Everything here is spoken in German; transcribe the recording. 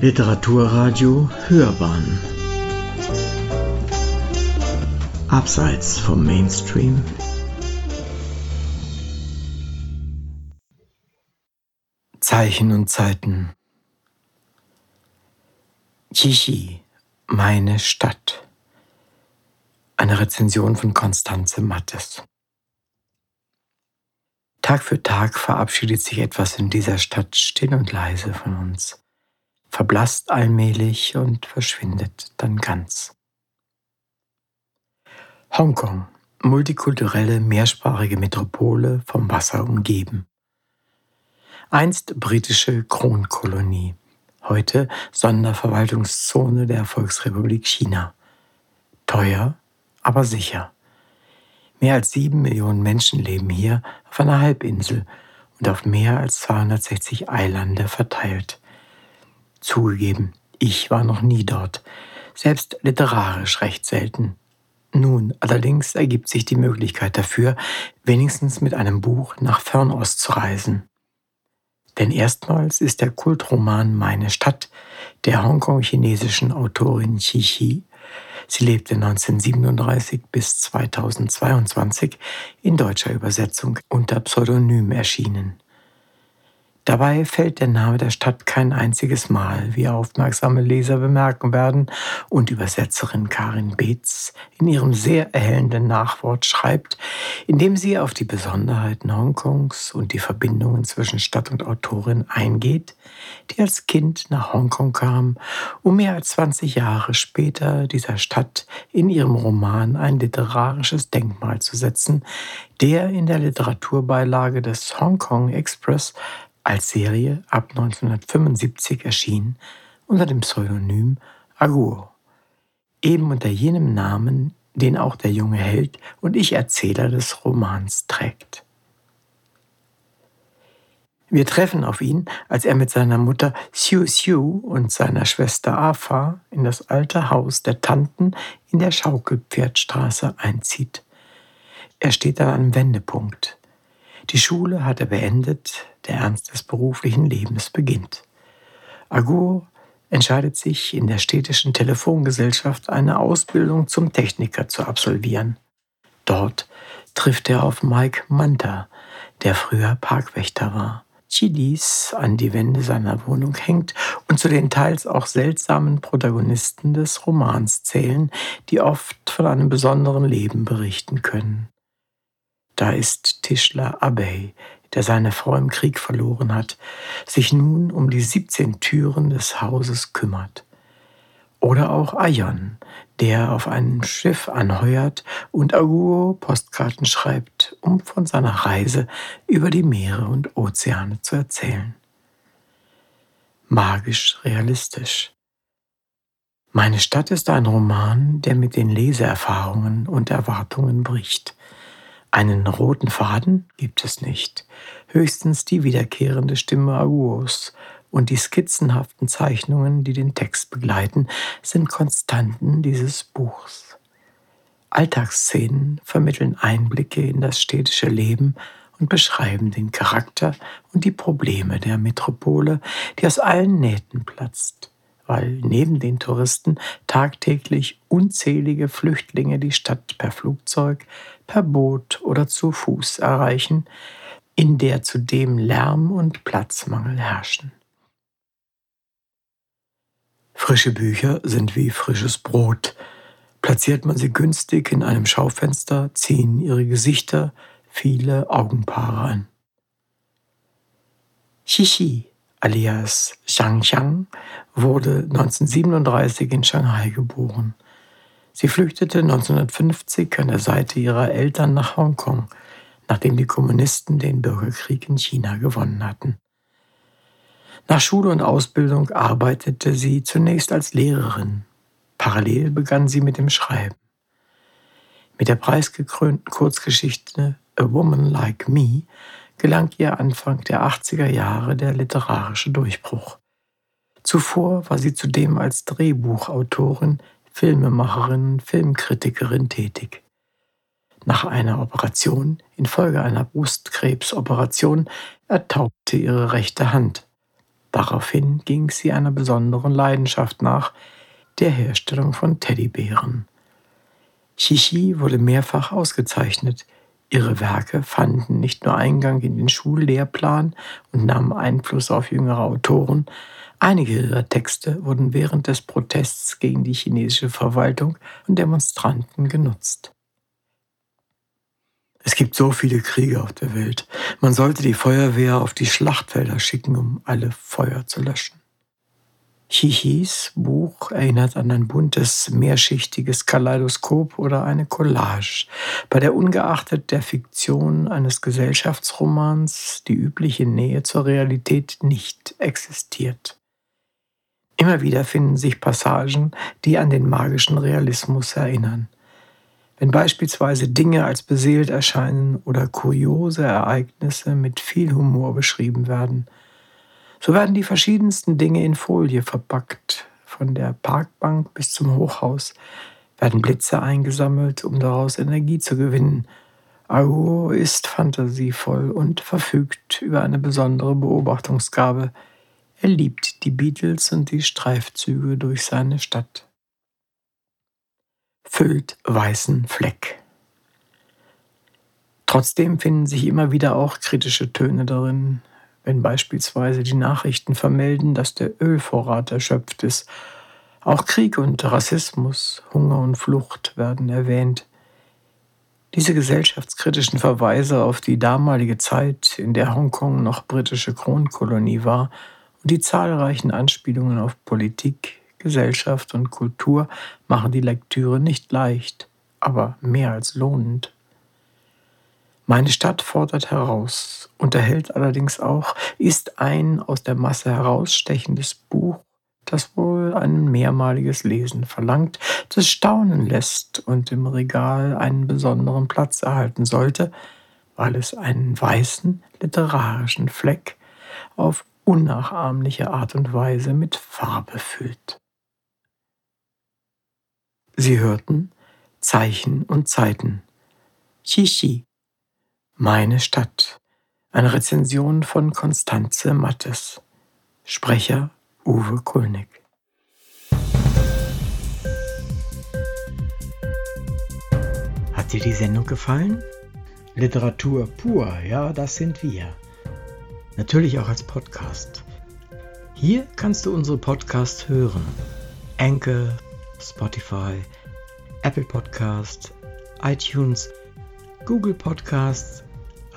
Literaturradio Hörbahn. Abseits vom Mainstream. Zeichen und Zeiten. Chichi, meine Stadt. Eine Rezension von Konstanze Mattes. Tag für Tag verabschiedet sich etwas in dieser Stadt still und leise von uns, verblasst allmählich und verschwindet dann ganz. Hongkong, multikulturelle, mehrsprachige Metropole vom Wasser umgeben. Einst britische Kronkolonie, heute Sonderverwaltungszone der Volksrepublik China. Teuer, aber sicher. Mehr als sieben Millionen Menschen leben hier auf einer Halbinsel und auf mehr als 260 Eilande verteilt. Zugegeben, ich war noch nie dort, selbst literarisch recht selten. Nun allerdings ergibt sich die Möglichkeit dafür, wenigstens mit einem Buch nach Fernost zu reisen. Denn erstmals ist der Kultroman Meine Stadt der hongkong-chinesischen Autorin Qi Xi Sie lebte 1937 bis 2022 in deutscher Übersetzung unter Pseudonym erschienen. Dabei fällt der Name der Stadt kein einziges Mal, wie aufmerksame Leser bemerken werden, und Übersetzerin Karin Beetz in ihrem sehr erhellenden Nachwort schreibt, indem sie auf die Besonderheiten Hongkongs und die Verbindungen zwischen Stadt und Autorin eingeht, die als Kind nach Hongkong kam, um mehr als 20 Jahre später dieser Stadt in ihrem Roman ein literarisches Denkmal zu setzen, der in der Literaturbeilage des Hongkong Express als Serie ab 1975 erschien unter dem Pseudonym Agur, eben unter jenem Namen, den auch der junge Held und Ich-Erzähler des Romans trägt. Wir treffen auf ihn, als er mit seiner Mutter Xiu Xiu und seiner Schwester Afa in das alte Haus der Tanten in der Schaukelpferdstraße einzieht. Er steht an einem Wendepunkt. Die Schule hat er beendet, der Ernst des beruflichen Lebens beginnt. Agur entscheidet sich, in der städtischen Telefongesellschaft eine Ausbildung zum Techniker zu absolvieren. Dort trifft er auf Mike Manta, der früher Parkwächter war. Chilis an die Wände seiner Wohnung hängt und zu den teils auch seltsamen Protagonisten des Romans zählen, die oft von einem besonderen Leben berichten können. Da ist Tischler Abbey, der seine Frau im Krieg verloren hat, sich nun um die 17 Türen des Hauses kümmert. Oder auch Ayon, der auf einem Schiff anheuert und Aguo Postkarten schreibt, um von seiner Reise über die Meere und Ozeane zu erzählen. Magisch realistisch. Meine Stadt ist ein Roman, der mit den Leseerfahrungen und Erwartungen bricht. Einen roten Faden gibt es nicht, höchstens die wiederkehrende Stimme Aguos, und die skizzenhaften Zeichnungen, die den Text begleiten, sind Konstanten dieses Buchs. Alltagsszenen vermitteln Einblicke in das städtische Leben und beschreiben den Charakter und die Probleme der Metropole, die aus allen Nähten platzt weil neben den Touristen tagtäglich unzählige Flüchtlinge die Stadt per Flugzeug, per Boot oder zu Fuß erreichen, in der zudem Lärm und Platzmangel herrschen. Frische Bücher sind wie frisches Brot. Platziert man sie günstig in einem Schaufenster, ziehen ihre Gesichter viele Augenpaare an. Xixi alias Zhang Xiang, wurde 1937 in Shanghai geboren. Sie flüchtete 1950 an der Seite ihrer Eltern nach Hongkong, nachdem die Kommunisten den Bürgerkrieg in China gewonnen hatten. Nach Schule und Ausbildung arbeitete sie zunächst als Lehrerin. Parallel begann sie mit dem Schreiben. Mit der preisgekrönten Kurzgeschichte A Woman Like Me gelang ihr Anfang der 80er Jahre der literarische Durchbruch. Zuvor war sie zudem als Drehbuchautorin, Filmemacherin, Filmkritikerin tätig. Nach einer Operation infolge einer Brustkrebsoperation ertaubte ihre rechte Hand. Daraufhin ging sie einer besonderen Leidenschaft nach, der Herstellung von Teddybären. Chichi wurde mehrfach ausgezeichnet. Ihre Werke fanden nicht nur Eingang in den Schullehrplan und nahmen Einfluss auf jüngere Autoren, einige ihrer Texte wurden während des Protests gegen die chinesische Verwaltung von Demonstranten genutzt. Es gibt so viele Kriege auf der Welt. Man sollte die Feuerwehr auf die Schlachtfelder schicken, um alle Feuer zu löschen. Chichis Buch erinnert an ein buntes, mehrschichtiges Kaleidoskop oder eine Collage, bei der ungeachtet der Fiktion eines Gesellschaftsromans die übliche Nähe zur Realität nicht existiert. Immer wieder finden sich Passagen, die an den magischen Realismus erinnern. Wenn beispielsweise Dinge als beseelt erscheinen oder kuriose Ereignisse mit viel Humor beschrieben werden, so werden die verschiedensten Dinge in Folie verpackt, von der Parkbank bis zum Hochhaus, werden Blitze eingesammelt, um daraus Energie zu gewinnen. Auro ist fantasievoll und verfügt über eine besondere Beobachtungsgabe. Er liebt die Beatles und die Streifzüge durch seine Stadt füllt weißen Fleck. Trotzdem finden sich immer wieder auch kritische Töne darin, wenn beispielsweise die Nachrichten vermelden, dass der Ölvorrat erschöpft ist. Auch Krieg und Rassismus, Hunger und Flucht werden erwähnt. Diese gesellschaftskritischen Verweise auf die damalige Zeit, in der Hongkong noch britische Kronkolonie war, und die zahlreichen Anspielungen auf Politik, Gesellschaft und Kultur machen die Lektüre nicht leicht, aber mehr als lohnend. Meine Stadt fordert heraus, unterhält allerdings auch, ist ein aus der Masse herausstechendes Buch, das wohl ein mehrmaliges Lesen verlangt, das staunen lässt und im Regal einen besonderen Platz erhalten sollte, weil es einen weißen literarischen Fleck auf unnachahmliche Art und Weise mit Farbe füllt. Sie hörten Zeichen und Zeiten. Chichi. Meine Stadt. Eine Rezension von Konstanze Mattes. Sprecher Uwe Kulnig. Hat dir die Sendung gefallen? Literatur pur, ja, das sind wir. Natürlich auch als Podcast. Hier kannst du unsere Podcasts hören. Enkel, Spotify, Apple Podcast, iTunes, Google Podcasts,